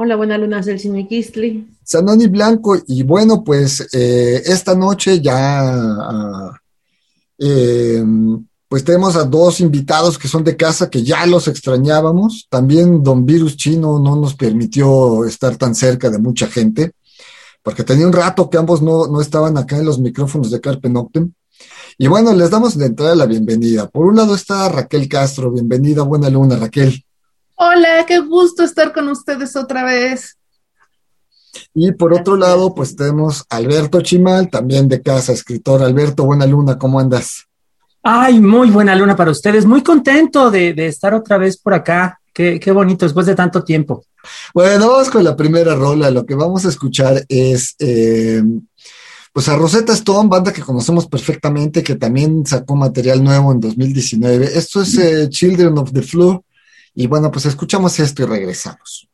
Hola, buena luna, Celsin Miquistli. Sanoni Blanco, y bueno, pues eh, esta noche ya, eh, pues tenemos a dos invitados que son de casa, que ya los extrañábamos. También Don Virus Chino no nos permitió estar tan cerca de mucha gente, porque tenía un rato que ambos no, no estaban acá en los micrófonos de Carpe Noctem. Y bueno, les damos de entrada la bienvenida. Por un lado está Raquel Castro, bienvenida, buena luna, Raquel. Hola, qué gusto estar con ustedes otra vez. Y por otro lado, pues tenemos a Alberto Chimal, también de casa, escritor. Alberto, buena luna, ¿cómo andas? Ay, muy buena luna para ustedes. Muy contento de, de estar otra vez por acá. Qué, qué, bonito, después de tanto tiempo. Bueno, vamos con la primera rola. Lo que vamos a escuchar es, eh, pues a Rosetta Stone, banda que conocemos perfectamente, que también sacó material nuevo en 2019. Esto es eh, Children of the Flu. Y bueno, pues escuchamos esto y regresamos.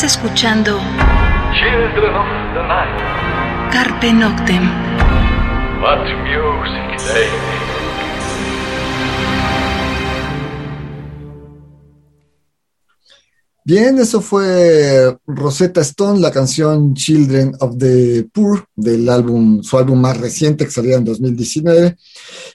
Estás escuchando Children of the Night. Carpe Noctem. What music they make. Bien, eso fue Rosetta Stone, la canción Children of the Poor, del álbum, su álbum más reciente que salió en 2019.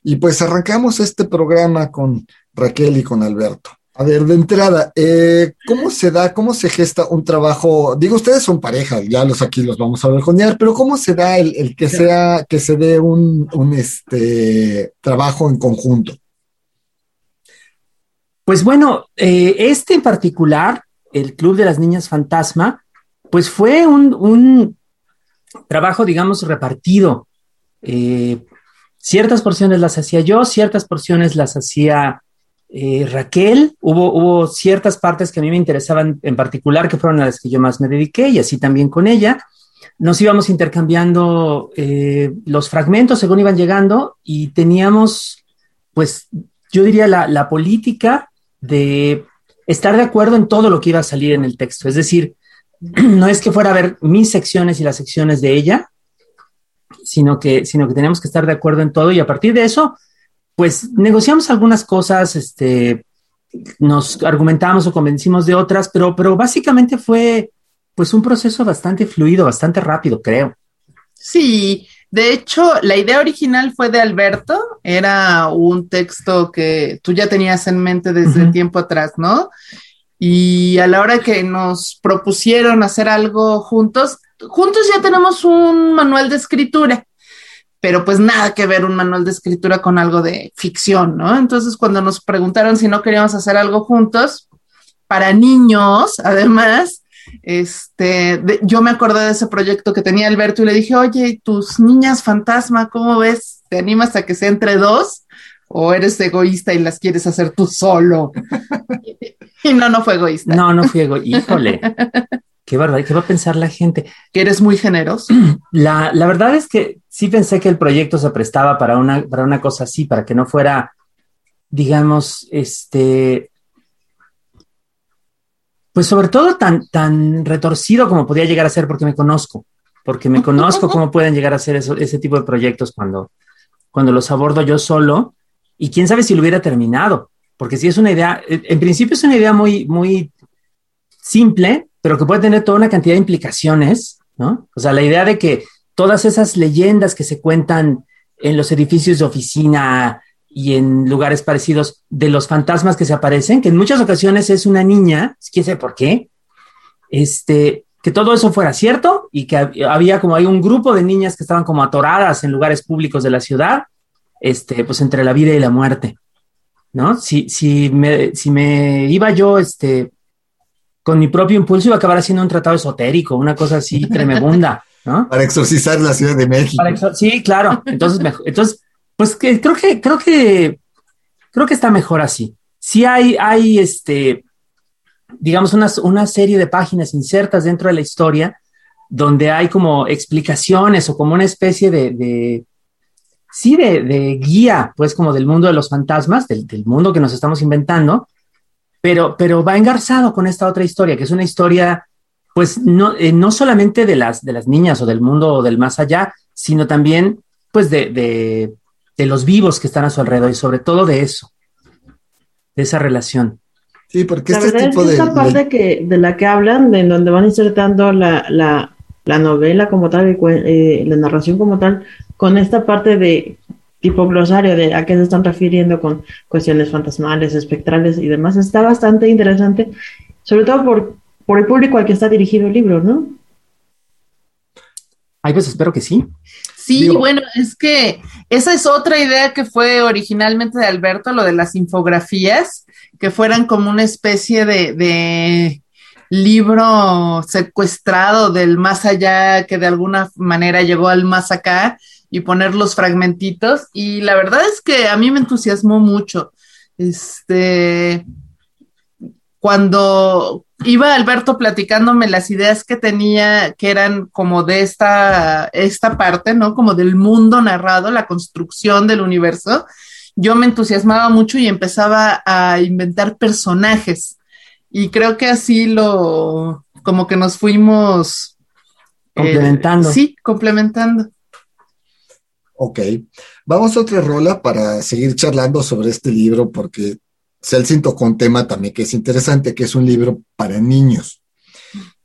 Y pues arrancamos este programa con Raquel y con Alberto. A ver, de entrada, eh, ¿cómo se da, cómo se gesta un trabajo? Digo, ustedes son pareja, ya los aquí los vamos a vergonear, pero ¿cómo se da el, el que sea, que se dé un, un este, trabajo en conjunto? Pues bueno, eh, este en particular, el Club de las Niñas Fantasma, pues fue un, un trabajo, digamos, repartido. Eh, ciertas porciones las hacía yo, ciertas porciones las hacía eh, Raquel. Hubo, hubo ciertas partes que a mí me interesaban en particular, que fueron a las que yo más me dediqué, y así también con ella. Nos íbamos intercambiando eh, los fragmentos según iban llegando y teníamos, pues, yo diría la, la política de estar de acuerdo en todo lo que iba a salir en el texto. Es decir, no es que fuera a ver mis secciones y las secciones de ella, sino que, sino que tenemos que estar de acuerdo en todo y a partir de eso, pues negociamos algunas cosas, este, nos argumentamos o convencimos de otras, pero, pero básicamente fue pues un proceso bastante fluido, bastante rápido, creo. Sí, de hecho, la idea original fue de Alberto, era un texto que tú ya tenías en mente desde tiempo atrás, ¿no? Y a la hora que nos propusieron hacer algo juntos, juntos ya tenemos un manual de escritura, pero pues nada que ver un manual de escritura con algo de ficción, ¿no? Entonces, cuando nos preguntaron si no queríamos hacer algo juntos, para niños, además, este, de- yo me acordé de ese proyecto que tenía Alberto y le dije, oye, tus niñas fantasma, ¿cómo ves? ¿Te animas a que sea entre dos? ¿O eres egoísta y las quieres hacer tú solo? y no, no fue egoísta. No, no fui ego- híjole. Qué verdad, ¿qué va a pensar la gente? Que eres muy generoso. La, la verdad es que sí pensé que el proyecto se prestaba para una, para una cosa así, para que no fuera, digamos, este, pues sobre todo tan, tan retorcido como podía llegar a ser, porque me conozco, porque me conozco cómo pueden llegar a ser eso- ese tipo de proyectos cuando, cuando los abordo yo solo, y quién sabe si lo hubiera terminado, porque si es una idea, en principio es una idea muy, muy simple, pero que puede tener toda una cantidad de implicaciones, ¿no? O sea, la idea de que todas esas leyendas que se cuentan en los edificios de oficina y en lugares parecidos de los fantasmas que se aparecen, que en muchas ocasiones es una niña, quién sabe por qué, este, que todo eso fuera cierto y que hab- había como hay un grupo de niñas que estaban como atoradas en lugares públicos de la ciudad, este, pues entre la vida y la muerte, ¿no? Si, si, me, si me iba yo, este, con mi propio impulso iba a acabar haciendo un tratado esotérico, una cosa así tremenda, ¿no? Para exorcizar la Ciudad de México. Para sí, claro. Entonces, mejor, entonces, pues que creo que, creo que, creo que está mejor así. Sí hay, hay este, digamos, una, una serie de páginas insertas dentro de la historia donde hay como explicaciones o como una especie de, de sí, de, de guía, pues como del mundo de los fantasmas, del, del mundo que nos estamos inventando, pero, pero va engarzado con esta otra historia, que es una historia, pues no, eh, no solamente de las, de las niñas o del mundo del más allá, sino también, pues, de, de, de los vivos que están a su alrededor y sobre todo de eso, de esa relación. Sí, porque La este verdad es tipo que de... esta parte que, de la que hablan, de en donde van insertando la, la, la novela como tal, eh, la narración como tal, con esta parte de tipo glosario de a qué se están refiriendo con cuestiones fantasmales, espectrales y demás, está bastante interesante, sobre todo por, por el público al que está dirigido el libro, ¿no? Ay, pues espero que sí. Sí, Digo- bueno, es que esa es otra idea que fue originalmente de Alberto, lo de las infografías, que fueran como una especie de, de libro secuestrado del más allá, que de alguna manera llegó al más acá, y poner los fragmentitos. Y la verdad es que a mí me entusiasmó mucho. Este, cuando iba Alberto platicándome las ideas que tenía, que eran como de esta, esta parte, ¿no? Como del mundo narrado, la construcción del universo, yo me entusiasmaba mucho y empezaba a inventar personajes. Y creo que así lo, como que nos fuimos eh, Complementando. sí, complementando. Ok, vamos a otra rola para seguir charlando sobre este libro porque Celsin tocó un tema también que es interesante, que es un libro para niños.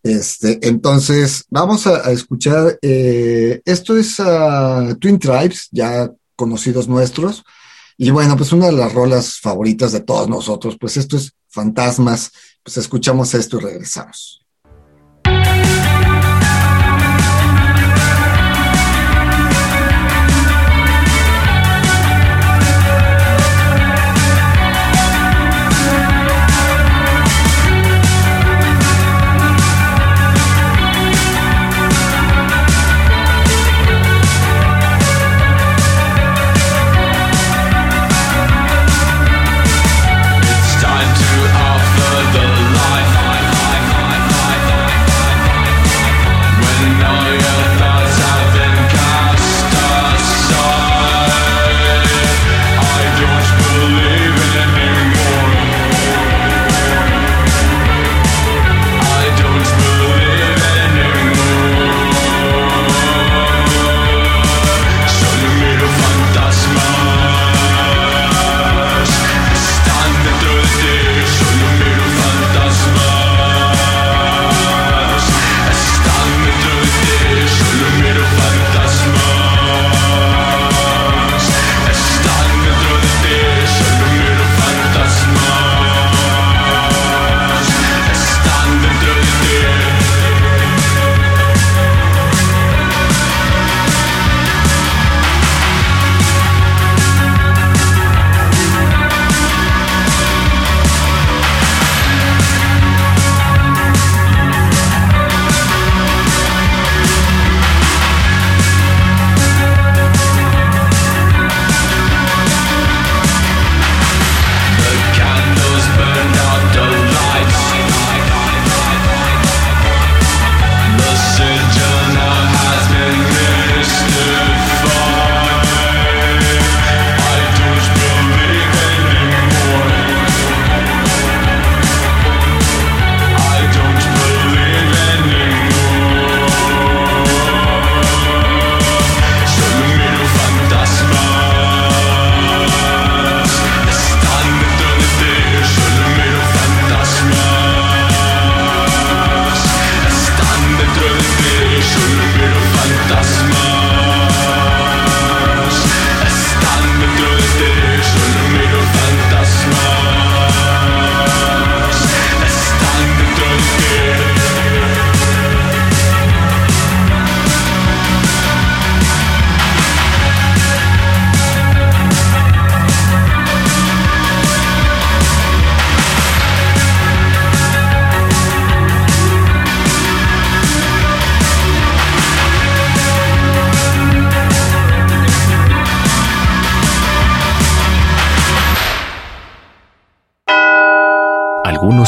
Este, entonces, vamos a, a escuchar, eh, esto es ah, Twin Tribes, ya conocidos nuestros, y bueno, pues una de las rolas favoritas de todos nosotros, pues esto es Fantasmas, pues escuchamos esto y regresamos.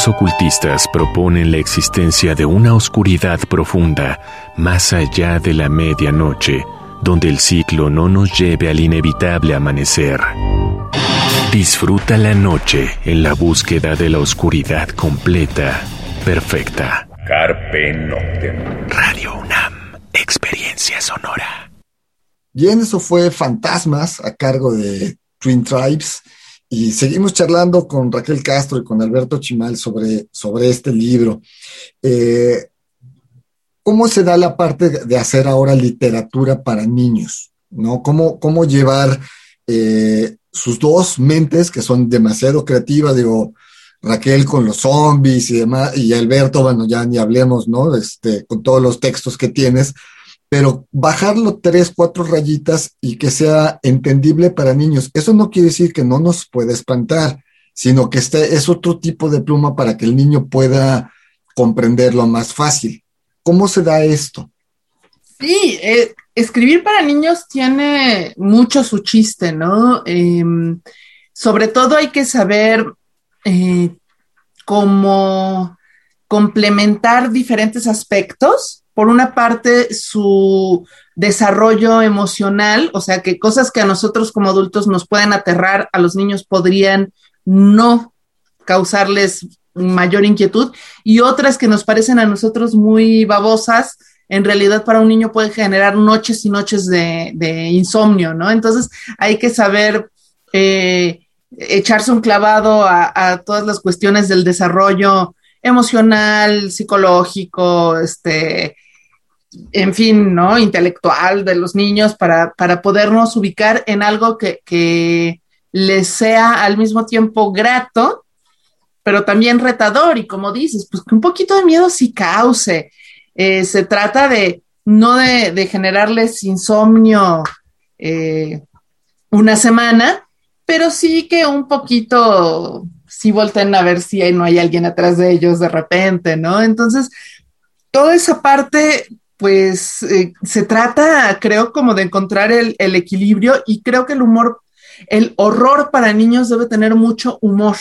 Algunos ocultistas proponen la existencia de una oscuridad profunda más allá de la medianoche, donde el ciclo no nos lleve al inevitable amanecer. Disfruta la noche en la búsqueda de la oscuridad completa, perfecta. Carpe Noctem. Radio UNAM, experiencia sonora. Bien, eso fue Fantasmas a cargo de Twin Tribes. Y seguimos charlando con Raquel Castro y con Alberto Chimal sobre, sobre este libro. Eh, ¿Cómo se da la parte de hacer ahora literatura para niños? ¿no? ¿Cómo, cómo llevar eh, sus dos mentes, que son demasiado creativas, digo, Raquel con los zombies y demás, y Alberto, bueno, ya ni hablemos, ¿no? Este, con todos los textos que tienes, pero bajarlo tres, cuatro rayitas y que sea entendible para niños. Eso no quiere decir que no nos pueda espantar, sino que este es otro tipo de pluma para que el niño pueda comprenderlo más fácil. ¿Cómo se da esto? Sí, eh, escribir para niños tiene mucho su chiste, ¿no? Eh, sobre todo hay que saber eh, cómo complementar diferentes aspectos. Por una parte, su desarrollo emocional, o sea, que cosas que a nosotros como adultos nos pueden aterrar, a los niños podrían no causarles mayor inquietud y otras que nos parecen a nosotros muy babosas, en realidad para un niño puede generar noches y noches de, insomnio, ¿no? Entonces hay que saber eh, echarse un clavado a, todas las cuestiones del desarrollo emocional, psicológico, este, en fin, ¿no? Intelectual de los niños para, para podernos ubicar en algo que, que les sea al mismo tiempo grato, pero también retador y como dices, pues que un poquito de miedo sí cause. Eh, se trata de no de, de generarles insomnio eh, una semana, pero sí que un poquito, sí volteen a ver si no hay alguien atrás de ellos de repente, ¿no? Entonces, toda esa parte, pues eh, se trata, creo, como de encontrar el, el, equilibrio y creo que el humor, el horror para niños debe tener mucho humor.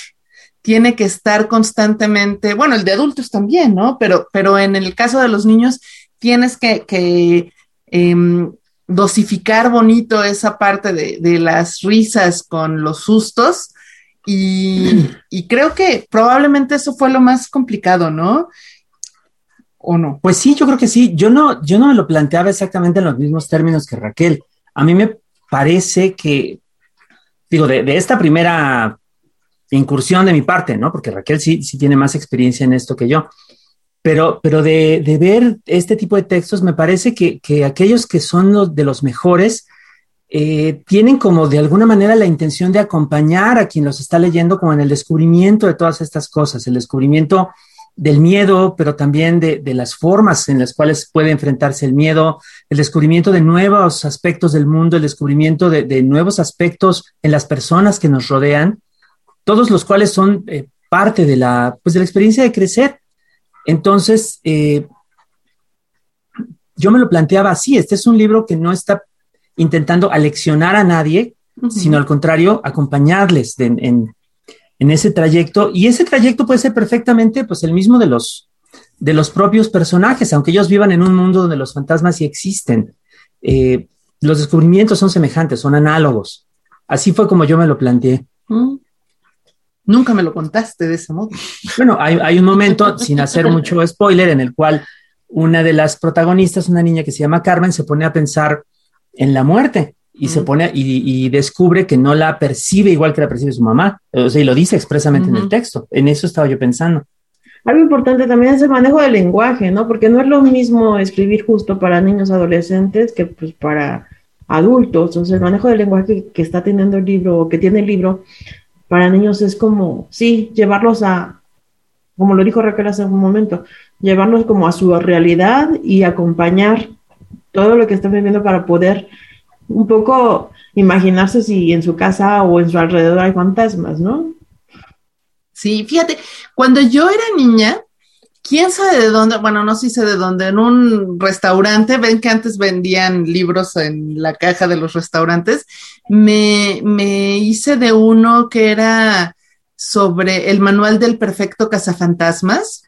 Tiene que estar constantemente, bueno, el de adultos también, ¿no? Pero, pero en el caso de los niños, tienes que, que eh, dosificar bonito esa parte de, de, las risas con los sustos. Y, y, creo que probablemente eso fue lo más complicado, ¿no? ¿O no? Pues sí, yo creo que sí. Yo no, yo no me lo planteaba exactamente en los mismos términos que Raquel. A mí me parece que, digo, de, esta primera incursión de mi parte, ¿no? Porque Raquel sí, sí tiene más experiencia en esto que yo. Pero, pero de, de, ver este tipo de textos, me parece que, que aquellos que son los de los mejores eh, tienen como de alguna manera la intención de acompañar a quien los está leyendo como en el descubrimiento de todas estas cosas, el descubrimiento del miedo, pero también de, de las formas en las cuales puede enfrentarse el miedo, el descubrimiento de nuevos aspectos del mundo, el descubrimiento de, de nuevos aspectos en las personas que nos rodean, todos los cuales son eh, parte de la, pues, de la experiencia de crecer entonces, eh, yo me lo planteaba así, este es un libro que no está intentando aleccionar a nadie, uh -huh. sino al contrario, acompañarles de, en, en, ese trayecto. Y ese trayecto puede ser perfectamente pues, el mismo de los, de los propios personajes, aunque ellos vivan en un mundo donde los fantasmas sí existen. Eh, los descubrimientos son semejantes, son análogos. Así fue como yo me lo planteé. -huh. Nunca me lo contaste de ese modo. Bueno, hay, hay, un momento, sin hacer mucho spoiler, en el cual una de las protagonistas, una niña que se llama Carmen, se pone a pensar en la muerte y se pone y, y, descubre que no la percibe igual que la percibe su mamá. O sea, y lo dice expresamente mm -hmm. en el texto. En eso estaba yo pensando. Algo importante también es el manejo del lenguaje, ¿no? Porque no es lo mismo escribir justo para niños adolescentes que pues para adultos. Entonces, el manejo del lenguaje que está teniendo el libro o que tiene el libro para niños es como, sí, llevarlos a, como lo dijo Raquel hace un momento, llevarlos como a su realidad y acompañar todo lo que están viviendo para poder un poco imaginarse si en su casa o en su alrededor hay fantasmas, ¿no? Sí, fíjate, cuando yo era niña, quién sabe de dónde, bueno, no sé de dónde, en un restaurante, ven que antes vendían libros en la caja de los restaurantes, me, me hice de uno que era sobre el manual del perfecto cazafantasmas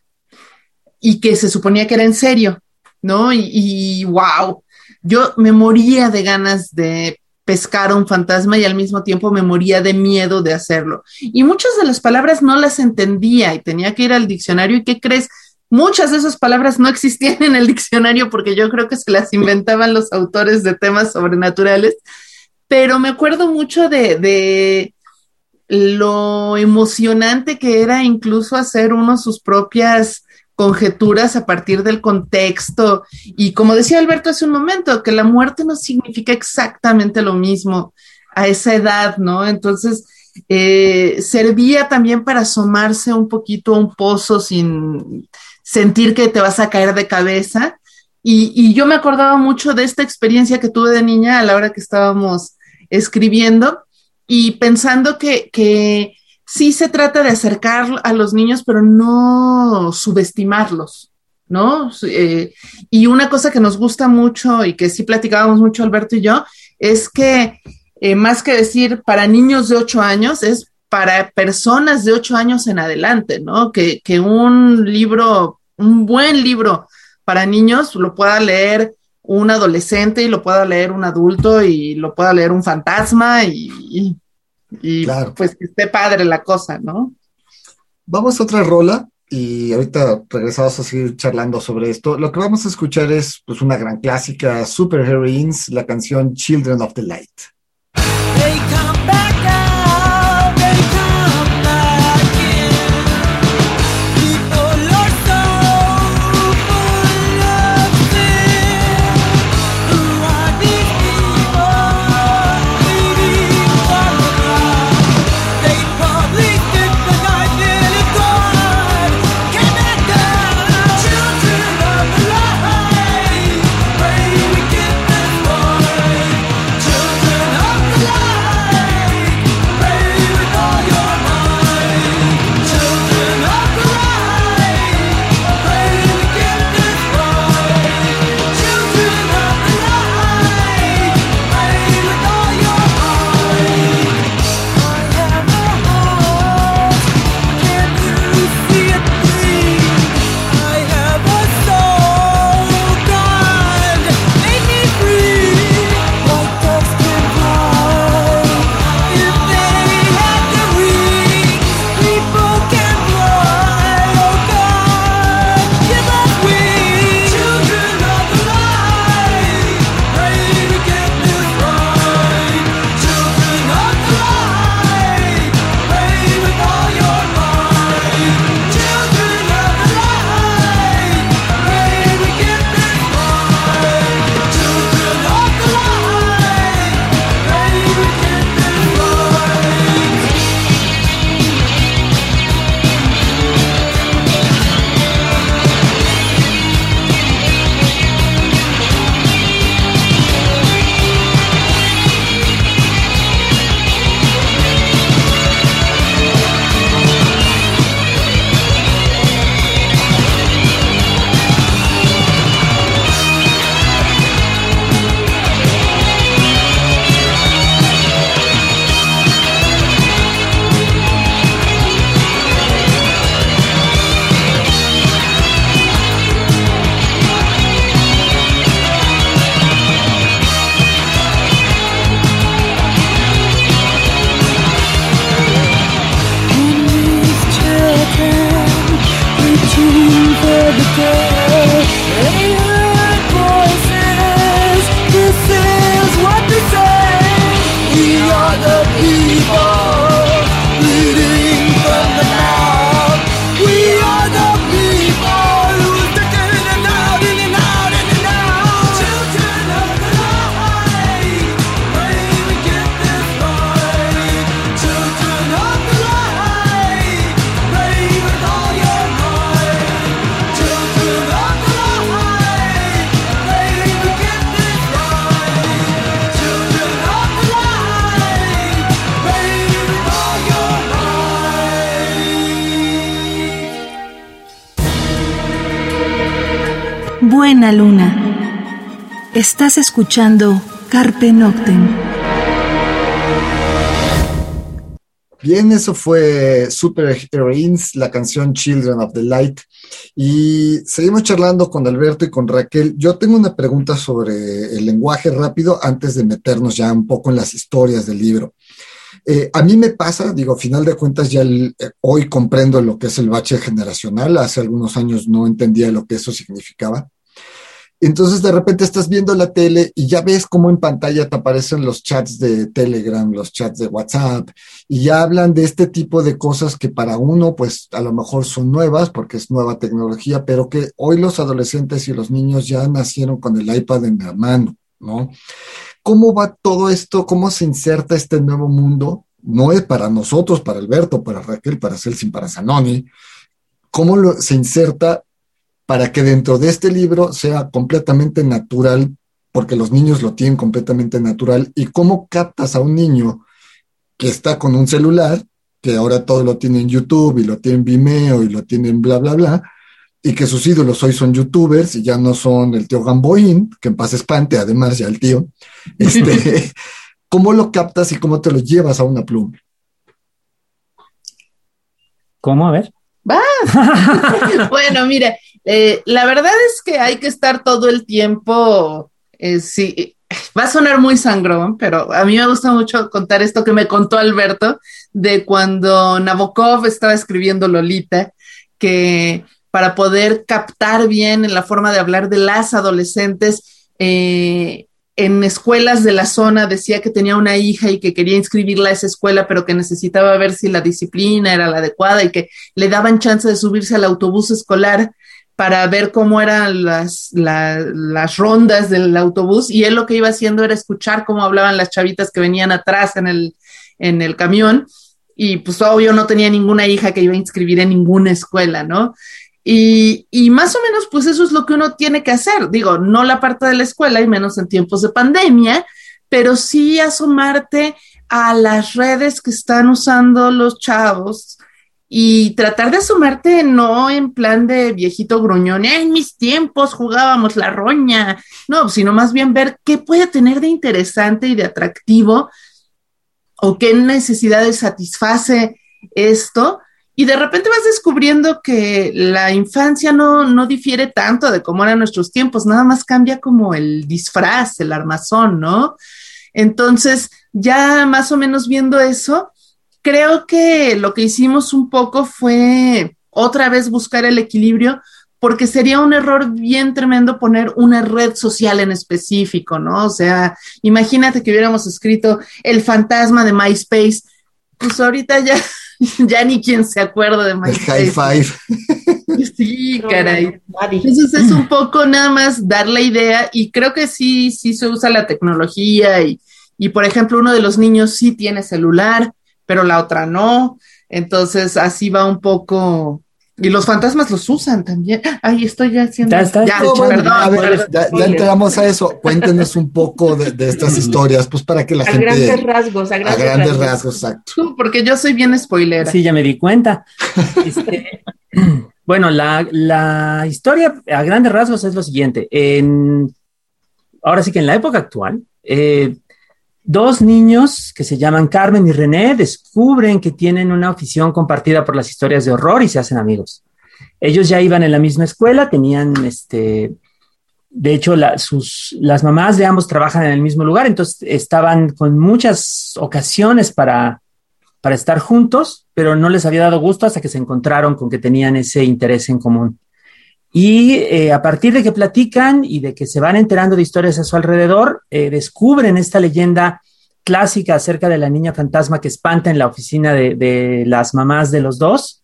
y que se suponía que era en serio, ¿no? Y wow, yo me moría de ganas de pescar un fantasma y al mismo tiempo me moría de miedo de hacerlo. Y muchas de las palabras no las entendía y tenía que ir al diccionario. ¿Y qué crees? Muchas de esas palabras no existían en el diccionario porque yo creo que se las inventaban los autores de temas sobrenaturales. Pero me acuerdo mucho de, de lo emocionante que era incluso hacer uno sus propias conjeturas a partir del contexto. Y como decía Alberto hace un momento, que la muerte no significa exactamente lo mismo a esa edad, ¿no? Entonces, eh, servía también para asomarse un poquito a un pozo sin sentir que te vas a caer de cabeza. Y, y, yo me acordaba mucho de esta experiencia que tuve de niña a la hora que estábamos escribiendo y pensando que, que sí se trata de acercar a los niños, pero no subestimarlos, ¿no? Eh, y una cosa que nos gusta mucho y que sí platicábamos mucho Alberto y yo, es que eh, más que decir para niños de 8 años, es para personas de 8 años en adelante, ¿no? Que, que un libro, un buen libro para niños lo pueda leer un adolescente y lo pueda leer un adulto y lo pueda leer un fantasma y, y y claro. pues que esté padre la cosa, ¿no? Vamos a otra rola y ahorita regresamos a seguir charlando sobre esto. Lo que vamos a escuchar es pues, una gran clásica, Super Heroines, la canción Children of the Light. Luna. Estás escuchando Carpe Noctem. Bien, eso fue Super Heroines, la canción Children of the Light. Y seguimos charlando con Alberto y con Raquel. Yo tengo una pregunta sobre el lenguaje rápido antes de meternos ya un poco en las historias del libro. Eh, a mí me pasa, digo, a final de cuentas ya eh, hoy comprendo lo que es el bache generacional. Hace algunos años no entendía lo que eso significaba. Entonces de repente estás viendo la tele y ya ves cómo en pantalla te aparecen los chats de Telegram, los chats de WhatsApp, y ya hablan de este tipo de cosas que para uno pues a lo mejor son nuevas porque es nueva tecnología, pero que hoy los adolescentes y los niños ya nacieron con el iPad en la mano, ¿no? ¿Cómo va todo esto? ¿Cómo se inserta este nuevo mundo? No es para nosotros, para Alberto, para Raquel, para Celsin, para Zanoni. ¿Cómo lo- se inserta para que dentro de este libro sea completamente natural, porque los niños lo tienen completamente natural? ¿Y cómo captas a un niño que está con un celular, que ahora todo lo tiene en YouTube y lo tiene en Vimeo y lo tiene en bla, bla, bla, y que sus ídolos hoy son youtubers y ya no son el tío Gamboín, que en paz espante, además ya el tío, este, ¿cómo lo captas y cómo te lo llevas a una pluma? ¿Cómo? A ver. bueno, mire, eh, la verdad es que hay que estar todo el tiempo, eh, sí, va a sonar muy sangrón, pero a mí me gusta mucho contar esto que me contó Alberto de cuando Nabokov estaba escribiendo Lolita, que para poder captar bien en la forma de hablar de las adolescentes, eh, en escuelas de la zona decía que tenía una hija y que quería inscribirla a esa escuela, pero que necesitaba ver si la disciplina era la adecuada y que le daban chance de subirse al autobús escolar para ver cómo eran las, la- las rondas del autobús y él lo que iba haciendo era escuchar cómo hablaban las chavitas que venían atrás en el, en el camión y pues obvio no tenía ninguna hija que iba a inscribir en ninguna escuela, ¿no? Y, y más o menos, pues eso es lo que uno tiene que hacer. Digo, no la parte de la escuela y menos en tiempos de pandemia, pero sí asomarte a las redes que están usando los chavos y tratar de asomarte no en plan de viejito gruñón, en mis tiempos jugábamos la roña, no, sino más bien ver qué puede tener de interesante y de atractivo o qué necesidades satisface esto. Y de repente vas descubriendo que la infancia no, no difiere tanto de cómo eran nuestros tiempos, nada más cambia como el disfraz, el armazón, ¿no? Entonces, ya más o menos viendo eso, creo que lo que hicimos un poco fue otra vez buscar el equilibrio, porque sería un error bien tremendo poner una red social en específico, ¿no? O sea, imagínate que hubiéramos escrito el fantasma de MySpace, pues ahorita ya, ya ni quien se acuerda de El MySpace. high five. Sí, caray. Entonces es un poco nada más dar la idea y creo que sí, sí se usa la tecnología y, y por ejemplo uno de los niños sí tiene celular, pero la otra no. Entonces así va un poco. Y los fantasmas los usan también. Ay, estoy ya haciendo. Ya está. Ya, No, bueno, perdón, a ver, ya, ya entramos a eso. Cuéntenos un poco de, de estas historias, pues para que la A gente. grandes rasgos, a a grandes, grandes rasgos. rasgos, exacto. Tú, Porque yo soy bien spoilera. Sí, ya me di cuenta. Este, bueno, la, la historia a grandes rasgos es lo siguiente. En, ahora sí que en la época actual, eh, dos niños que se llaman Carmen y René descubren que tienen una afición compartida por las historias de horror y se hacen amigos. Ellos ya iban en la misma escuela, tenían este. De hecho, sus, las mamás de ambos trabajan en el mismo lugar, entonces estaban con muchas ocasiones para, para estar juntos, pero no les había dado gusto hasta que se encontraron con que tenían ese interés en común. Y eh, a partir de que platican y de que se van enterando de historias a su alrededor, eh, descubren esta leyenda clásica acerca de la niña fantasma que espanta en la oficina de, de las mamás de los dos.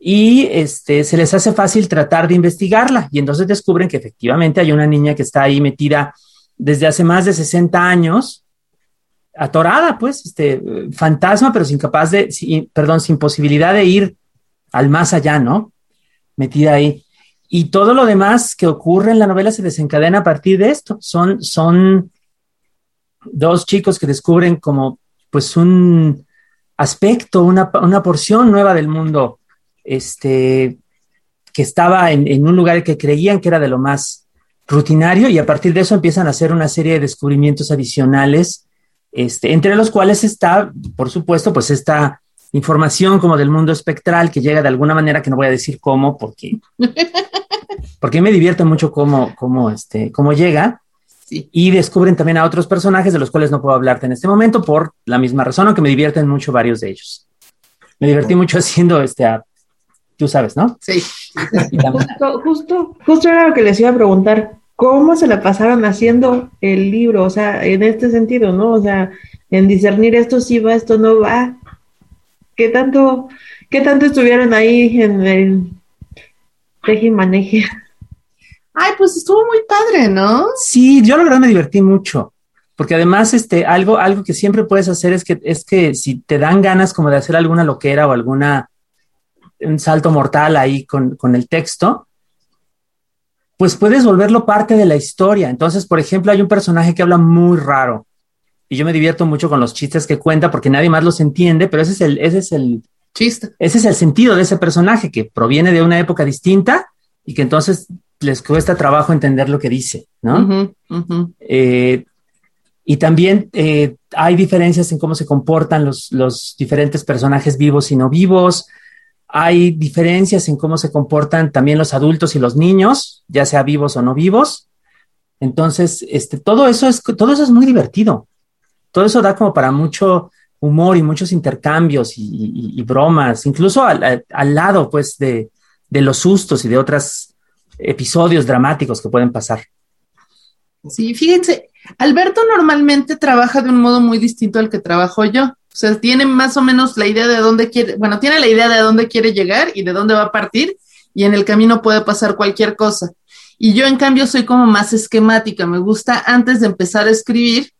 Y este, se les hace fácil tratar de investigarla. Y entonces descubren que efectivamente hay una niña que está ahí metida desde hace más de 60 años atorada, pues, este fantasma, pero sin capaz de, perdón, sin posibilidad de ir al más allá, ¿no? Metida ahí. Y todo lo demás que ocurre en la novela se desencadena a partir de esto. Son, son dos chicos que descubren como, pues, un aspecto, una, una porción nueva del mundo, este, que estaba en, en un lugar que creían que era de lo más rutinario y a partir de eso empiezan a hacer una serie de descubrimientos adicionales este, entre los cuales está, por supuesto, pues esta información como del mundo espectral que llega de alguna manera que no voy a decir cómo, porque, porque me divierte mucho cómo, cómo, este, cómo llega. Sí. Y descubren también a otros personajes de los cuales no puedo hablarte en este momento por la misma razón, aunque me divierten mucho varios de ellos. Me divertí mucho haciendo este, a- tú sabes, ¿no? Sí. Justo, justo, justo era lo que les iba a preguntar. ¿Cómo se la pasaron haciendo el libro? O sea, en este sentido, ¿no? O sea, en discernir esto sí va, esto no va. ¿Qué tanto, qué tanto estuvieron ahí en el tejimaneje? Ay, pues estuvo muy padre, ¿no? Sí, yo la verdad me divertí mucho, porque además este, algo, algo que siempre puedes hacer es que, es que si te dan ganas como de hacer alguna loquera o alguna, un salto mortal ahí con, con el texto, pues puedes volverlo parte de la historia. Entonces, por ejemplo, hay un personaje que habla muy raro y yo me divierto mucho con los chistes que cuenta porque nadie más los entiende, pero ese es el, ese es el, Chiste. ese es el sentido de ese personaje que proviene de una época distinta y que entonces les cuesta trabajo entender lo que dice, ¿no? Eh, y también eh, hay diferencias en cómo se comportan los, los diferentes personajes vivos y no vivos. Hay diferencias en cómo se comportan también los adultos y los niños, ya sea vivos o no vivos. Entonces, este, todo eso es, todo eso es muy divertido. Todo eso da como para mucho humor y muchos intercambios y, y- y bromas, incluso al, al- al lado, pues, de, de los sustos y de otros episodios dramáticos que pueden pasar. Sí, fíjense, Alberto normalmente trabaja de un modo muy distinto al que trabajo yo. O sea, tiene más o menos la idea de dónde quiere, bueno, tiene la idea de dónde quiere llegar y de dónde va a partir, y en el camino puede pasar cualquier cosa. Y yo, en cambio, soy como más esquemática. Me gusta antes de empezar a escribir,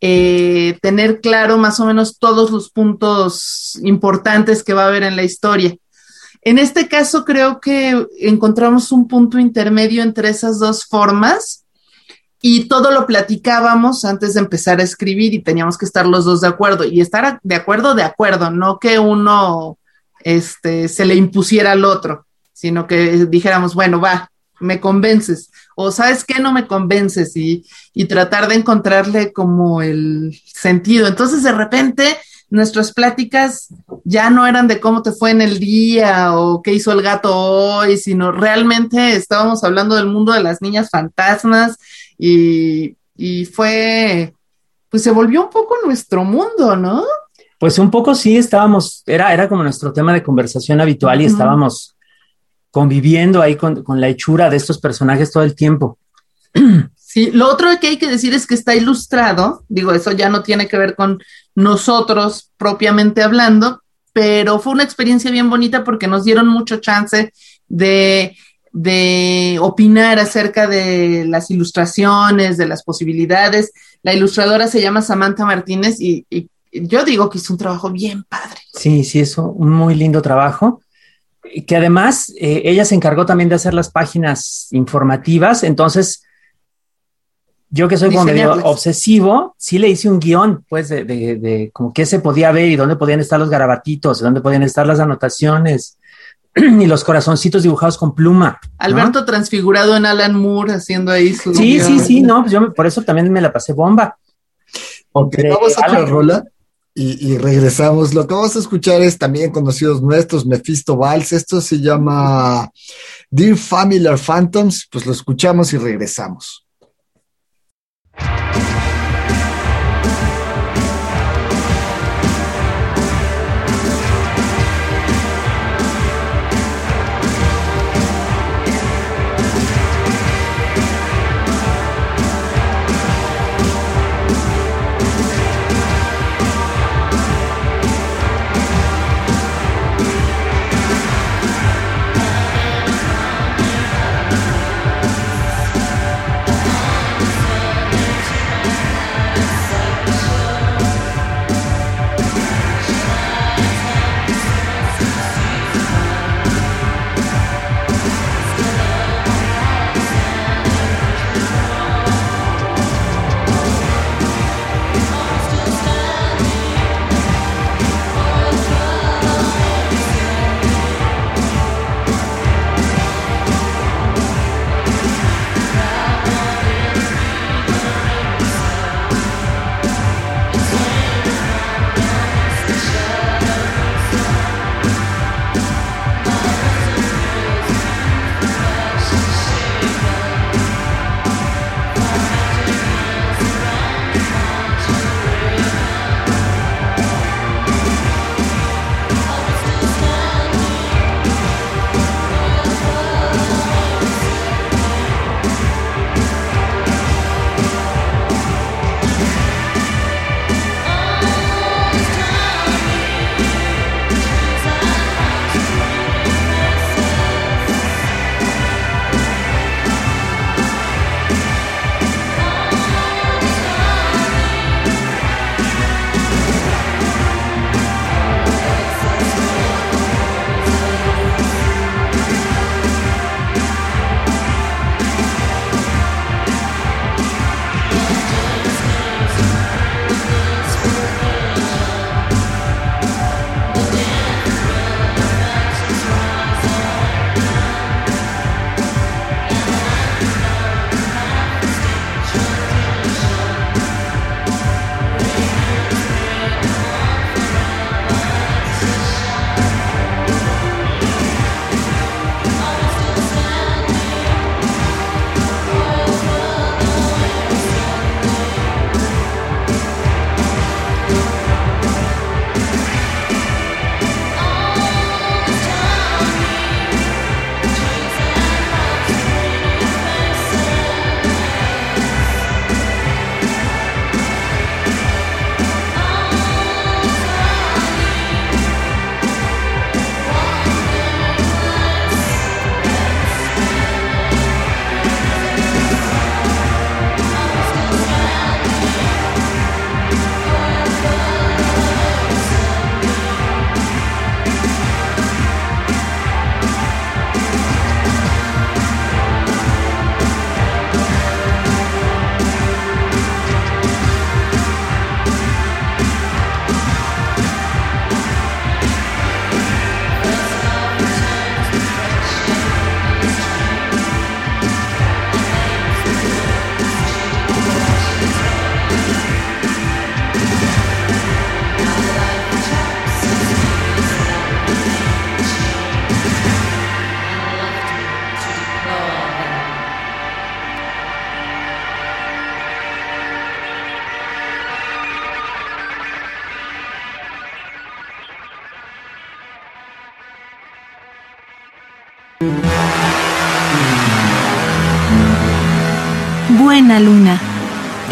eh, tener claro más o menos todos los puntos importantes que va a haber en la historia. En este caso, creo que encontramos un punto intermedio entre esas dos formas y todo lo platicábamos antes de empezar a escribir y teníamos que estar los dos de acuerdo y estar de acuerdo, de acuerdo, no que uno este, se le impusiera al otro, sino que dijéramos, bueno, va, me convences, o sabes qué, no me convences y, y tratar de encontrarle como el sentido. Entonces, de repente, nuestras pláticas ya no eran de cómo te fue en el día o qué hizo el gato hoy, sino realmente estábamos hablando del mundo de las niñas fantasmas y, y fue, pues se volvió un poco nuestro mundo, ¿no? Pues un poco sí estábamos, era, era como nuestro tema de conversación habitual y estábamos conviviendo ahí con, con la hechura de estos personajes todo el tiempo. Sí, lo otro que hay que decir es que está ilustrado, digo, eso ya no tiene que ver con nosotros propiamente hablando, pero fue una experiencia bien bonita porque nos dieron mucho chance de, de opinar acerca de las ilustraciones, de las posibilidades. La ilustradora se llama Samantha Martínez y, yo digo que hizo un trabajo bien padre. Sí, sí, es un muy lindo trabajo. Que además eh, ella se encargó también de hacer las páginas informativas, entonces yo que soy como medio obsesivo, sí le hice un guion, pues, de, de, de como qué se podía ver y dónde podían estar los garabatitos, dónde podían estar las anotaciones y los corazoncitos dibujados con pluma. ¿no? Alberto transfigurado en Alan Moore haciendo ahí su... Sí, sí, sí, no, pues yo me- por eso también me la pasé bomba. Ok, De vamos a otra rola y, y regresamos. Lo que vamos a escuchar es también conocidos nuestros, Mephisto Vals. Esto se llama Dear Familiar Phantoms. Pues lo escuchamos y regresamos. Dear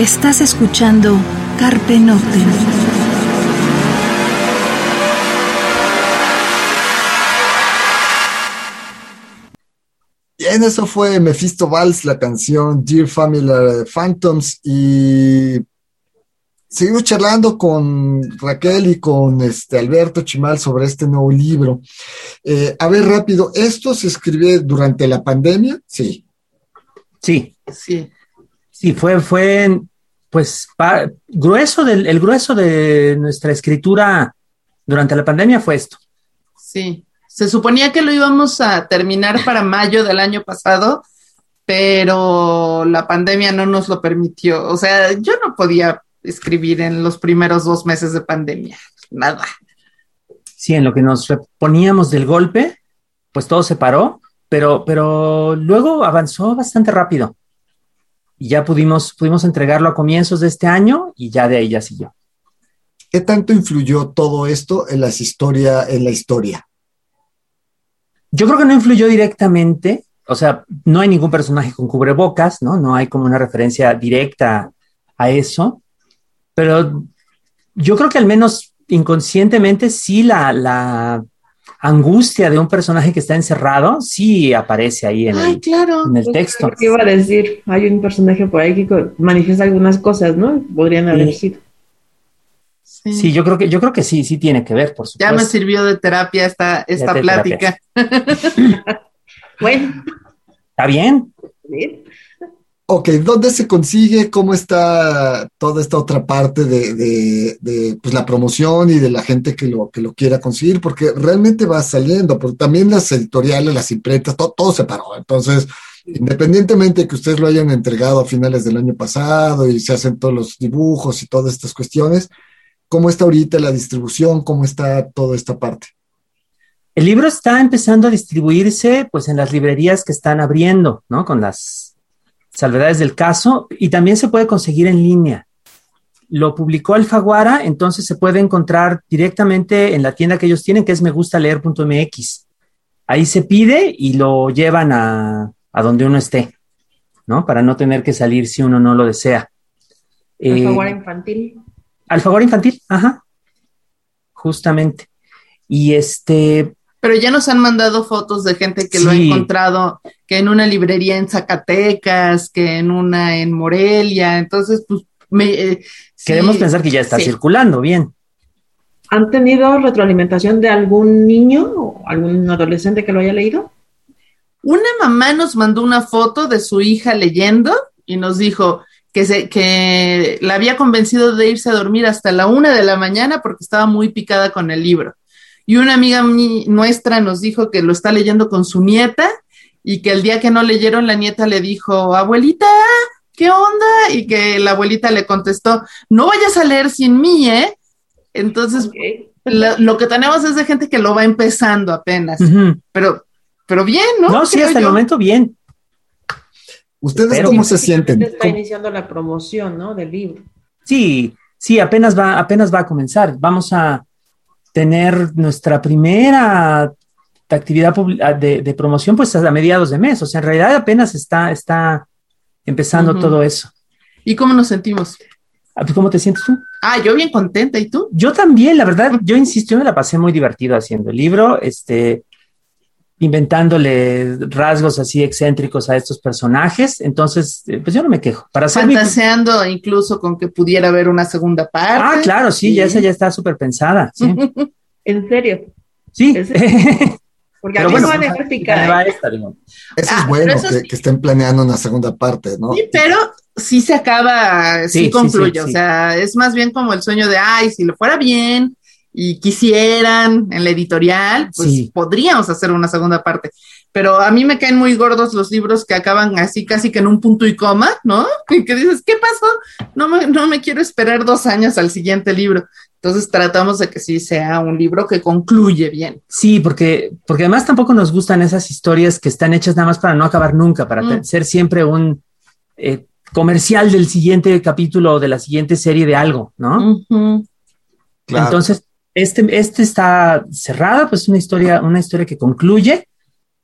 Estás escuchando Carpe Noctem. Bien, eso fue Mephisto Valls, la canción Dear Familiar Phantoms. Y seguimos charlando con Raquel y con este Alberto Chimal sobre este nuevo libro. Eh, a ver, rápido, ¿esto se escribe durante la pandemia? Sí. Sí, Sí. sí, fue, fue, pues, pa- grueso del, el grueso de nuestra escritura durante la pandemia fue esto. Sí, se suponía que lo íbamos a terminar para mayo del año pasado, pero la pandemia no nos lo permitió. O sea, yo no podía escribir en los primeros dos meses de pandemia, nada. Sí, en lo que nos reponíamos del golpe, pues todo se paró, pero, pero luego avanzó bastante rápido. Y ya pudimos, pudimos entregarlo a comienzos de este año y ya de ahí ya siguió. ¿Qué tanto influyó todo esto en las historia, en la historia? Yo creo que no influyó directamente, o sea, no hay ningún personaje con cubrebocas, ¿no? No hay como una referencia directa a eso, pero yo creo que al menos inconscientemente sí la, la angustia de un personaje que está encerrado sí aparece ahí en Ay, el, claro. en el texto. ¿Qué iba a decir? Hay un personaje por ahí que manifiesta algunas cosas, ¿no? Podrían haber Sí. sido. Sí. Sí, yo creo que, yo creo que sí, sí tiene que ver, por Ya me supuesto. sirvió de terapia esta, esta de plática. Bueno, Está bien. ¿sí? Ok, ¿dónde se consigue? ¿Cómo está toda esta otra parte de, pues, la promoción y de la gente que lo, que lo quiera conseguir? Porque realmente va saliendo, porque también las editoriales, las imprentas, todo, todo se paró. Entonces, independientemente de que ustedes lo hayan entregado a finales del año pasado y se hacen todos los dibujos y todas estas cuestiones, ¿cómo está ahorita la distribución? ¿Cómo está toda esta parte? El libro está empezando a distribuirse pues en las librerías que están abriendo, ¿no? Con las salvedades del caso y también se puede conseguir en línea. Lo publicó Alfaguara, entonces se puede encontrar directamente en la tienda que ellos tienen, que es megustaleer.mx. Ahí se pide y lo llevan a, a donde uno esté, ¿no? Para no tener que salir si uno no lo desea. Eh, Alfaguara infantil. Alfaguara infantil, ajá. Justamente. Y este, Pero ya nos han mandado fotos de gente que lo ha encontrado, que en una librería en Zacatecas, que en una en Morelia. Entonces, pues, me, eh, sí, queremos pensar que ya está sí. circulando bien. ¿Han tenido retroalimentación de algún niño o algún adolescente que lo haya leído? Una mamá nos mandó una foto de su hija leyendo y nos dijo que, se, que la había convencido de irse a dormir hasta la una de la mañana porque estaba muy picada con el libro. Y una amiga mi- nuestra nos dijo que lo está leyendo con su nieta y que el día que no leyeron, la nieta le dijo, abuelita, ¿qué onda? Y que la abuelita le contestó, no vayas a leer sin mí, ¿eh? Entonces, lo, lo que tenemos es de gente que lo va empezando apenas, pero, pero bien, ¿no? No, sí, hasta el momento bien. ¿Ustedes Pero- cómo se sienten? Está ¿Cómo- iniciando la promoción, ¿no? Del libro. Sí, sí, apenas va, apenas va a comenzar. Vamos a tener nuestra primera actividad ah, de, de promoción pues a mediados de mes. O sea, en realidad apenas está, está empezando todo eso. ¿Y cómo nos sentimos? Ah, pues, ¿Cómo te sientes tú? Ah, yo bien contenta, ¿y tú? Yo también, la verdad, yo insisto, yo me la pasé muy divertido haciendo el libro, este, inventándole rasgos así excéntricos a estos personajes. Entonces, eh, pues yo no me quejo. Para mi- Fantaseando incluso con que pudiera haber una segunda parte. Ah, claro, sí, ya esa ya está súper pensada. Sí, ¿En serio? sí. Porque Pero a mí bueno, no me pues, deja ya picar. va esta, digo. Eso Ah, es bueno, pero eso que, sí. que estén planeando una segunda parte, ¿no? Sí, pero sí se acaba, sí, Sí, concluye. sí, o sí. sea, es más bien como el sueño de, ay, si le fuera bien y quisieran en la editorial, pues Sí. podríamos hacer una segunda parte. Pero a mí me caen muy gordos los libros que acaban así, casi que en un punto y coma, ¿no? Y que dices, ¿qué pasó? No me, no me quiero esperar dos años al siguiente libro. Entonces tratamos de que sí sea un libro que concluye bien. Sí, porque, porque además tampoco nos gustan esas historias que están hechas nada más para no acabar nunca, para Mm. ser siempre un eh, comercial del siguiente capítulo o de la siguiente serie de algo, ¿no? Claro. Entonces, este, este está cerrada, pues una historia, una historia que concluye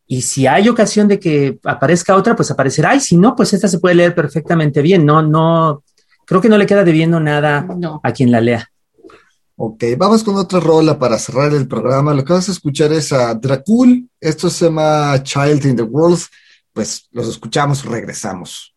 Y si hay ocasión de que aparezca otra, pues aparecerá. Y si no, pues esta se puede leer perfectamente bien. No, no, creo que no le queda debiendo nada No. a quien la lea. Ok, vamos con otra rola para cerrar el programa. Lo que vas a escuchar es a Dracul. Esto se llama Child in the World. Pues los escuchamos, regresamos.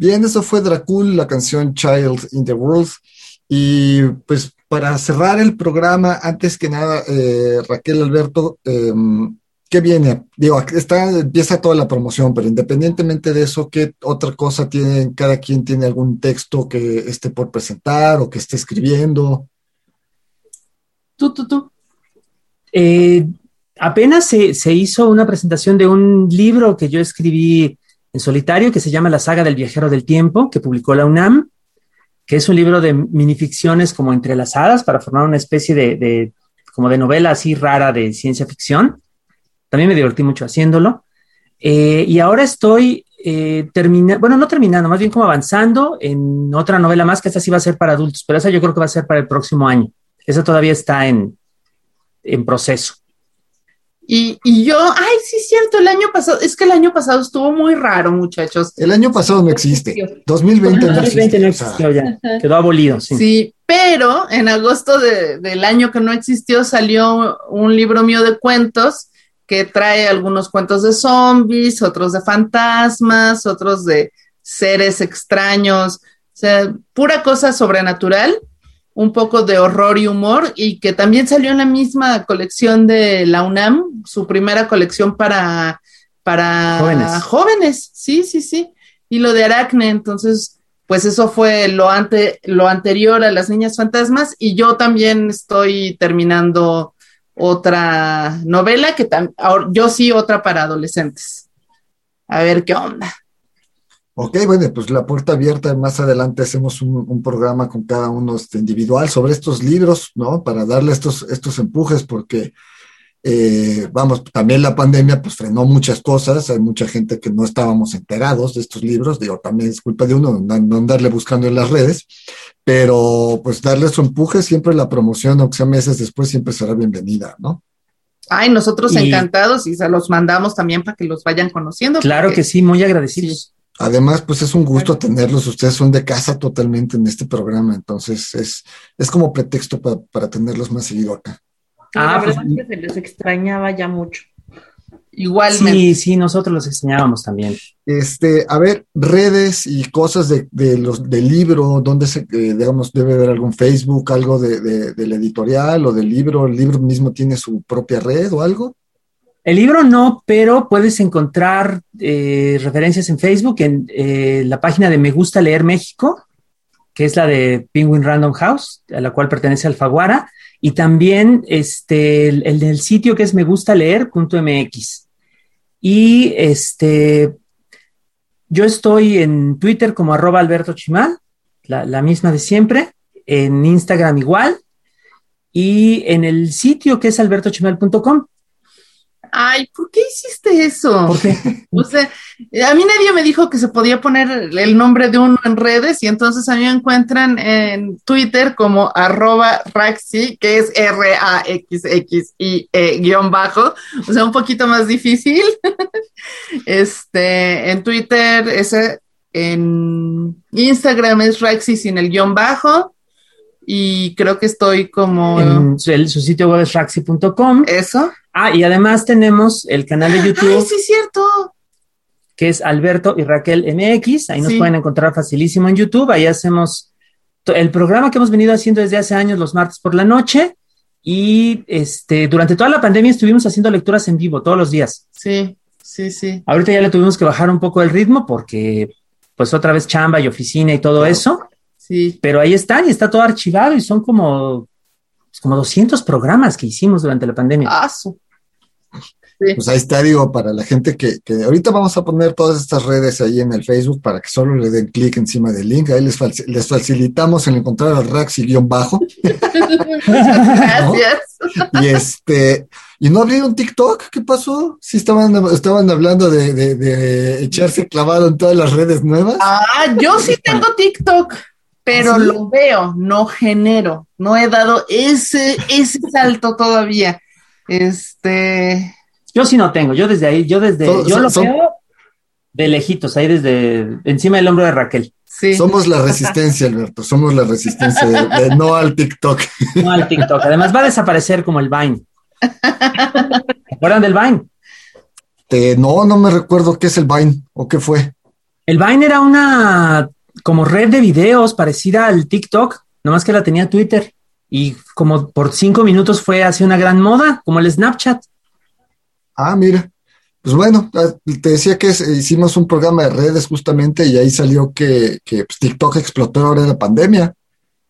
Bien, eso fue Dracul, la canción Child in the World. Y pues para cerrar el programa, antes que nada, eh, Raquel Alberto, eh, ¿qué viene? Digo, está, empieza toda la promoción, pero independientemente de eso, ¿qué otra cosa tiene? Cada quien tiene algún texto que esté por presentar o que esté escribiendo. Tú, tú, tú. Eh, apenas se, se hizo una presentación de un libro que yo escribí en solitario que se llama La saga del viajero del tiempo, que publicó la UNAM, que es un libro de minificciones como entrelazadas para formar una especie de, de como de novela así rara de ciencia ficción. También me divertí mucho haciéndolo. Eh, y ahora estoy eh, termina, bueno, no terminando, más bien como avanzando en otra novela más, que esta sí va a ser para adultos, pero esa yo creo que va a ser para el próximo año. Esa todavía está en, en proceso. Y, y yo, ay, sí, es cierto, el año pasado, es que el año pasado estuvo muy raro, muchachos. El año pasado no existe. 2020 no 2020 no existe. o sea, existió ya, quedó abolido, sí. Sí, pero en agosto de- del año que no existió salió un libro mío de cuentos que trae algunos cuentos de zombies, otros de fantasmas, otros de seres extraños, o sea, pura cosa sobrenatural, un poco de horror y humor, y que también salió en la misma colección de la UNAM, su primera colección para, para Jóvenes. jóvenes, sí, sí, sí, y lo de Aracne, entonces pues eso fue lo, ante, lo anterior a las niñas fantasmas y yo también estoy terminando otra novela que yo sí otra para adolescentes. A ver qué onda. Ok, bueno, pues la puerta abierta, más adelante hacemos un, un programa con cada uno este, individual sobre estos libros, ¿no? Para darle estos, estos empujes, porque, eh, vamos, también la pandemia pues frenó muchas cosas, hay mucha gente que no estábamos enterados de estos libros, digo, también es culpa de uno no, no andarle buscando en las redes, pero pues darle su empuje, siempre la promoción, aunque sea meses después, siempre será bienvenida, ¿no? Ay, nosotros Y- encantados y se los mandamos también para que los vayan conociendo. Claro porque- que sí, muy agradecidos. Además, pues es un gusto tenerlos. Ustedes son de casa totalmente en este programa, entonces es, es como pretexto pa- para tenerlos más seguido acá. Ah, la pues- verdad es que se les extrañaba ya mucho. Igualmente. Sí, sí, nosotros los enseñábamos también. Este, a ver, redes y cosas de, de los del libro, donde se, eh, digamos, debe haber algún Facebook, algo de, de- del editorial o del libro. ¿El libro mismo tiene su propia red o algo? El libro no, pero puedes encontrar eh, referencias en Facebook, en eh, la página de Me Gusta Leer México, que es la de Penguin Random House, a la cual pertenece Alfaguara, y también este, el, el del sitio que es megustaleer.mx. Y este, yo estoy en Twitter como arroba Alberto Chimal, la, la misma de siempre, en Instagram igual, y en el sitio que es albertochimal.com. Ay, ¿por qué hiciste eso? ¿Por qué? O sea, a mí nadie me dijo que se podía poner el nombre de uno en redes y entonces a mí me encuentran en Twitter como arroba Raxi, que es R-A-X-X-I-E guion bajo, o sea, un poquito más difícil. Este, en Twitter, ese, en Instagram es Raxi sin el guion bajo y creo que estoy como... En su, el- su sitio web es raxi.com. ¿Eso? Ah, y además tenemos el canal de YouTube Ay, sí, es cierto. que es Alberto y Raquel MX. Ahí nos Sí. pueden encontrar facilísimo en YouTube. Ahí hacemos el programa que hemos venido haciendo desde hace años los martes por la noche. Y este, durante toda la pandemia estuvimos haciendo lecturas en vivo todos los días. Sí, sí, sí. Ahorita ya le tuvimos que bajar un poco el ritmo porque pues otra vez chamba y oficina y todo Claro. eso. Sí. Pero ahí están y está todo archivado y son como, pues, como 200 programas que hicimos durante la pandemia. Ah, su- Pues ahí está, digo, para la gente que, que ahorita vamos a poner todas estas redes ahí en el Facebook para que solo le den clic encima del link. Ahí les, faci- les facilitamos el encontrar al Raxi-bajo. Gracias. Y este, y no abrieron TikTok, ¿qué pasó? Sí estaban, estaban hablando de, de- de echarse clavado en todas las redes nuevas. Ah, yo sí tengo TikTok, pero ¿Ah, sí? lo veo, no genero. No he dado ese, ese salto todavía. Este, Yo sí no tengo, yo desde ahí, yo desde, yo lo veo de lejitos, ahí desde encima del hombro de Raquel, sí. Somos la resistencia, Alberto, somos la resistencia de, de no al TikTok. no al TikTok. Además va a desaparecer como el Vine. ¿Se acuerdan del Vine? Te- no, no me recuerdo qué es el Vine o qué fue. El Vine era una como red de videos parecida al TikTok, nomás que la tenía Twitter. Y como por cinco minutos fue así una gran moda, como el Snapchat. Ah, mira. Pues bueno, ah, te decía que es- hicimos un programa de redes justamente y ahí salió que, que, pues, TikTok explotó ahora en la pandemia,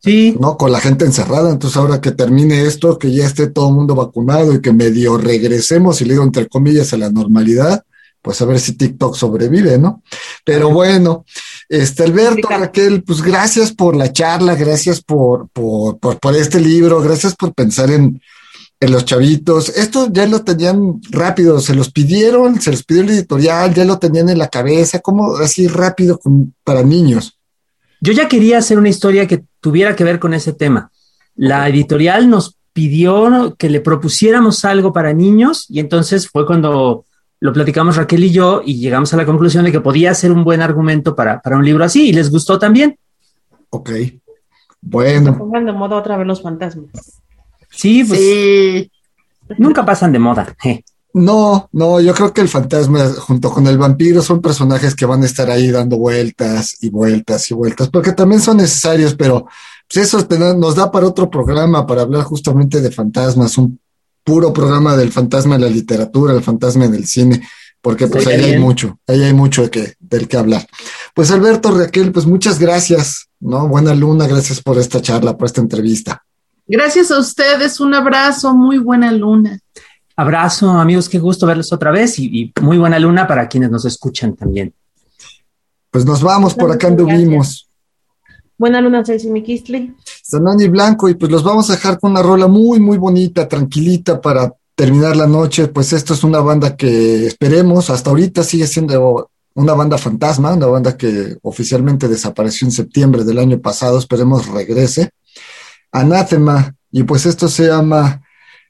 Sí, ¿no? Con la gente encerrada. Entonces ahora que termine esto, que ya esté todo el mundo vacunado y que medio regresemos, y le digo entre comillas, a la normalidad, pues a ver si TikTok sobrevive, ¿no? Pero bueno, este Alberto, Raquel, pues gracias por la charla, gracias por, por, por, por este libro, gracias por pensar en, en los chavitos. Esto ya lo tenían rápido, se los pidieron, se los pidió el editorial, ya lo tenían en la cabeza, como así rápido con- para niños. Yo ya quería hacer una historia que tuviera que ver con ese tema. La editorial nos pidió que le propusiéramos algo para niños y entonces fue cuando lo platicamos Raquel y yo y llegamos a la conclusión de que podía ser un buen argumento para, para un libro así y les gustó también. Ok. Bueno, Pongan de moda otra vez los fantasmas. Sí, pues Sí. nunca pasan de moda. je. no, no, yo creo que el fantasma junto con el vampiro son personajes que van a estar ahí dando vueltas y vueltas y vueltas, porque también son necesarios, pero pues eso nos da para otro programa, para hablar justamente de fantasmas, un puro programa del fantasma en la literatura, el fantasma en el cine, porque pues ahí hay mucho, ahí hay mucho de que, del que hablar. Pues Alberto, Raquel, pues muchas gracias, ¿no? Buena luna, gracias por esta charla, por esta entrevista. Gracias a ustedes, un abrazo, muy buena luna. Abrazo, amigos, qué gusto verlos otra vez y, y muy buena luna para quienes nos escuchan también. Pues nos vamos, por acá Gracias. anduvimos. Buena luna, Ceci Miquistli. Sanani Blanco, y pues los vamos a dejar con una rola muy, muy bonita, tranquilita para terminar la noche. Pues esto es una banda que esperemos, hasta ahorita sigue siendo una banda fantasma, una banda que oficialmente desapareció en septiembre del año pasado, esperemos regrese. Anathema, y pues esto se llama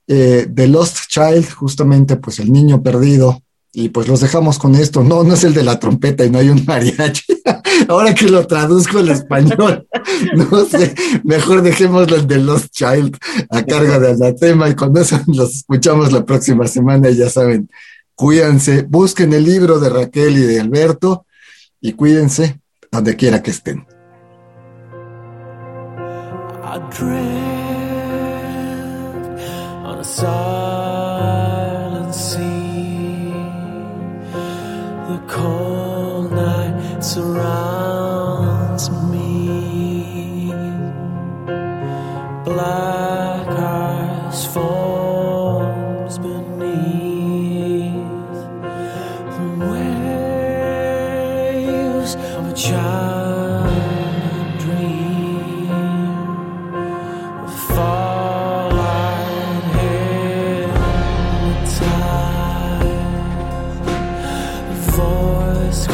eh, The Lost Child, justamente pues el niño perdido. Y pues los dejamos con esto. No, no es el de la trompeta y no hay un mariachi. Ahora que lo traduzco al español, no sé, mejor dejémoslo el de Lost Child a cargo de Anatema y con eso los escuchamos la próxima semana ya saben, cuídense, busquen el libro de Raquel y de Alberto y cuídense donde quiera que estén. I Black ice forms beneath the waves of a childhood dream. A voice